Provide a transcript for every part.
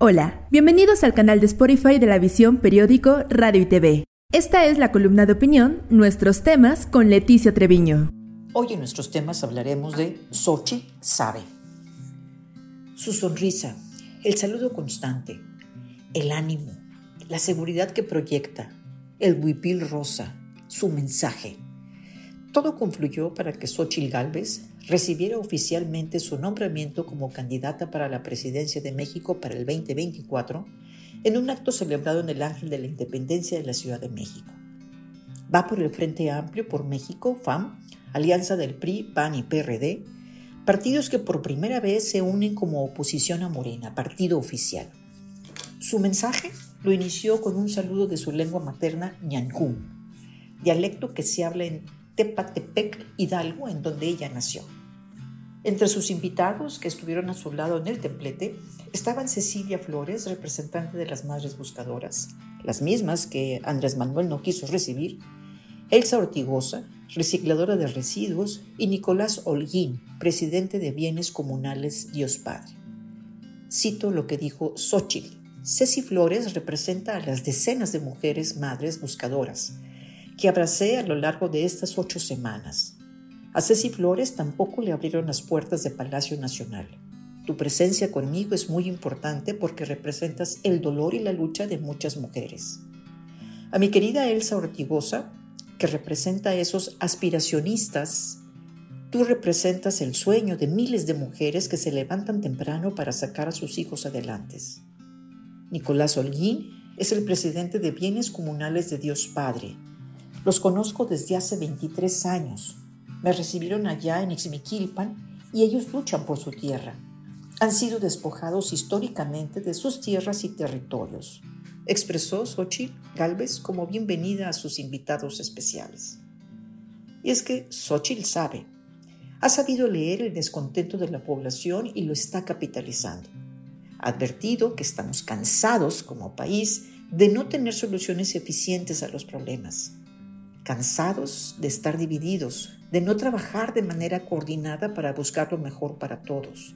Hola, bienvenidos al canal de Spotify de la visión periódico Radio y TV. Esta es la columna de opinión, nuestros temas con Leticia Treviño. Hoy en nuestros temas hablaremos de Sochi sabe. Su sonrisa, el saludo constante, el ánimo, la seguridad que proyecta, el huipil rosa, su mensaje. Todo confluyó para que Xochitl Galvez recibiera oficialmente su nombramiento como candidata para la presidencia de México para el 2024 en un acto celebrado en el Ángel de la Independencia de la Ciudad de México. Va por el Frente Amplio por México, FAM, alianza del PRI, PAN y PRD, partidos que por primera vez se unen como oposición a Morena, partido oficial. Su mensaje lo inició con un saludo de su lengua materna, ñancún, dialecto que se habla en Tepatepec, Hidalgo, en donde ella nació. Entre sus invitados que estuvieron a su lado en el templete estaban Cecilia Flores, representante de las Madres Buscadoras, las mismas que Andrés Manuel no quiso recibir, Elsa Ortigosa, recicladora de residuos, y Nicolás Holguín, presidente de Bienes Comunales Dios Padre. Cito lo que dijo Xochitl. Ceci Flores representa a las decenas de mujeres madres buscadoras que abracé a lo largo de estas ocho semanas. A Ceci Flores tampoco le abrieron las puertas de Palacio Nacional. Tu presencia conmigo es muy importante porque representas el dolor y la lucha de muchas mujeres. A mi querida Elsa Ortigosa, que representa a esos aspiracionistas, tú representas el sueño de miles de mujeres que se levantan temprano para sacar a sus hijos adelante. Nicolás Holguín es el presidente de Bienes Comunales de Dios Padre, los conozco desde hace 23 años. Me recibieron allá en Ixmiquilpan y ellos luchan por su tierra. Han sido despojados históricamente de sus tierras y territorios, expresó Xochitl Galvez como bienvenida a sus invitados especiales. Y es que Xochitl sabe, ha sabido leer el descontento de la población y lo está capitalizando. Advertido que estamos cansados como país de no tener soluciones eficientes a los problemas cansados de estar divididos, de no trabajar de manera coordinada para buscar lo mejor para todos,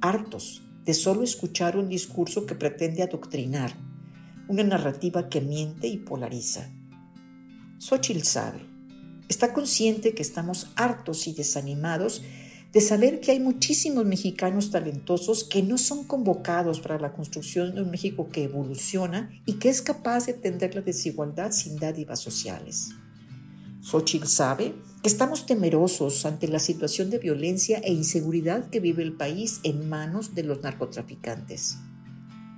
hartos de solo escuchar un discurso que pretende adoctrinar, una narrativa que miente y polariza. Xochitl sabe, está consciente que estamos hartos y desanimados de saber que hay muchísimos mexicanos talentosos que no son convocados para la construcción de un México que evoluciona y que es capaz de atender la desigualdad sin dádivas sociales. Xochitl sabe que estamos temerosos ante la situación de violencia e inseguridad que vive el país en manos de los narcotraficantes.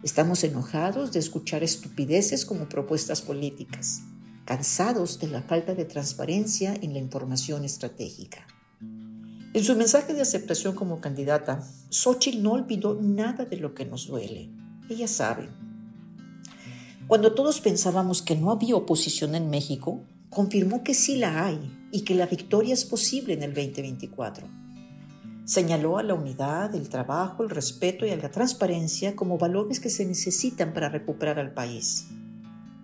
Estamos enojados de escuchar estupideces como propuestas políticas, cansados de la falta de transparencia en la información estratégica. En su mensaje de aceptación como candidata, Xochitl no olvidó nada de lo que nos duele. Ella sabe. Cuando todos pensábamos que no había oposición en México, confirmó que sí la hay y que la victoria es posible en el 2024. Señaló a la unidad, el trabajo, el respeto y a la transparencia como valores que se necesitan para recuperar al país.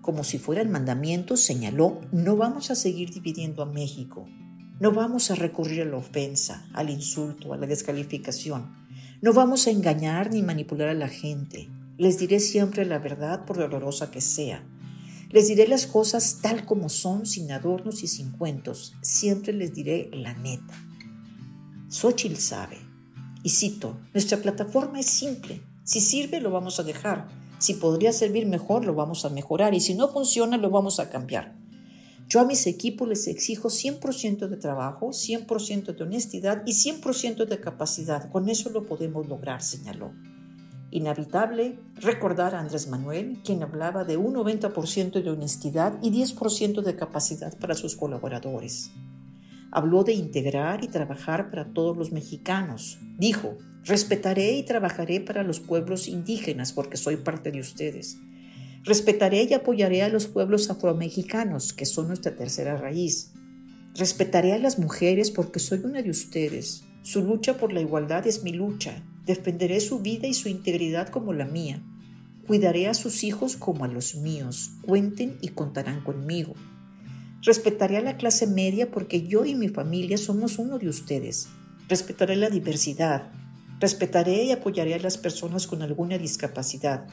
Como si fueran mandamientos, señaló, no vamos a seguir dividiendo a México, no vamos a recurrir a la ofensa, al insulto, a la descalificación, no vamos a engañar ni manipular a la gente, les diré siempre la verdad por dolorosa que sea les diré las cosas tal como son, sin adornos y sin cuentos. Siempre les diré la neta. Xochitl sabe. Y cito, nuestra plataforma es simple. Si sirve, lo vamos a dejar. Si podría servir mejor, lo vamos a mejorar. Y si no funciona, lo vamos a cambiar. Yo a mis equipos les exijo 100% de trabajo, 100% de honestidad y 100% de capacidad. Con eso lo podemos lograr, señaló. Inhabitable recordar a Andrés Manuel, quien hablaba de un 90% de honestidad y 10% de capacidad para sus colaboradores. Habló de integrar y trabajar para todos los mexicanos. Dijo, respetaré y trabajaré para los pueblos indígenas porque soy parte de ustedes. Respetaré y apoyaré a los pueblos afromexicanos, que son nuestra tercera raíz. Respetaré a las mujeres porque soy una de ustedes. Su lucha por la igualdad es mi lucha Defenderé su vida y su integridad como la mía. Cuidaré a sus hijos como a los míos. Cuenten y contarán conmigo. Respetaré a la clase media porque yo y mi familia somos uno de ustedes. Respetaré la diversidad. Respetaré y apoyaré a las personas con alguna discapacidad.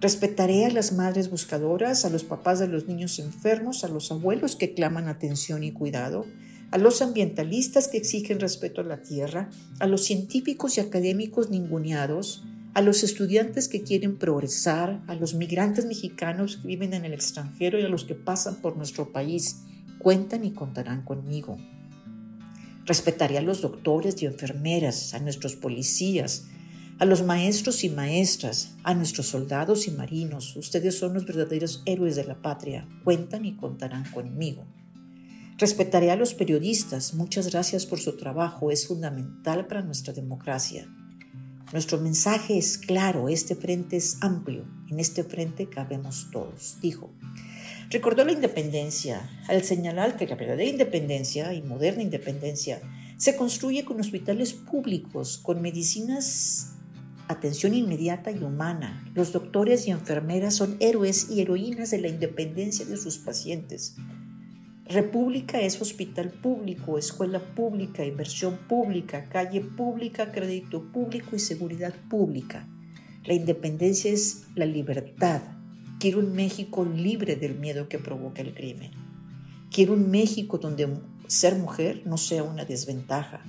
Respetaré a las madres buscadoras, a los papás de los niños enfermos, a los abuelos que claman atención y cuidado, a los ambientalistas que exigen respeto a la tierra, a los científicos y académicos ninguneados, a los estudiantes que quieren progresar, a los migrantes mexicanos que viven en el extranjero y a los que pasan por nuestro país. Cuentan y contarán conmigo. Respetaré a los doctores y enfermeras, a nuestros policías, a los maestros y maestras, a nuestros soldados y marinos. Ustedes son los verdaderos héroes de la patria. Cuentan y contarán conmigo. Respetaré a los periodistas. Muchas gracias por su trabajo. Es fundamental para nuestra democracia. Nuestro mensaje es claro, este frente es amplio, en este frente cabemos todos, dijo. Recordó la independencia al señalar que la verdadera independencia y moderna independencia se construye con hospitales públicos, con medicinas, atención inmediata y humana. Los doctores y enfermeras son héroes y heroínas de la independencia de sus pacientes. República es hospital público, escuela pública, inversión pública, calle pública, crédito público y seguridad pública. La independencia es la libertad. Quiero un México libre del miedo que provoca el crimen. Quiero un México donde ser mujer no sea una desventaja.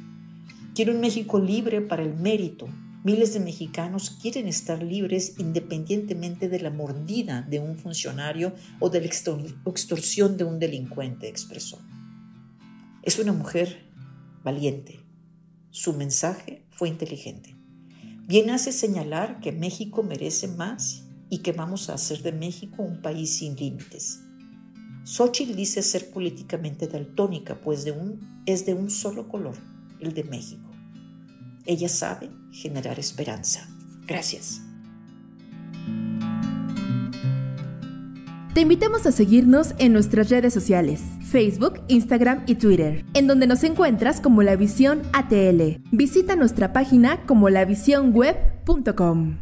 Quiero un México libre para el mérito, Miles de mexicanos quieren estar libres independientemente de la mordida de un funcionario o de la extorsión de un delincuente, expresó. Es una mujer valiente. Su mensaje fue inteligente. Bien hace señalar que México merece más y que vamos a hacer de México un país sin límites. Xochitl dice ser políticamente daltónica, pues es de un solo color, el de México. Ella sabe generar esperanza. Gracias. Te invitamos a seguirnos en nuestras redes sociales, Facebook, Instagram y Twitter, en donde nos encuentras como La Visión ATL. Visita nuestra página como lavisionweb.com.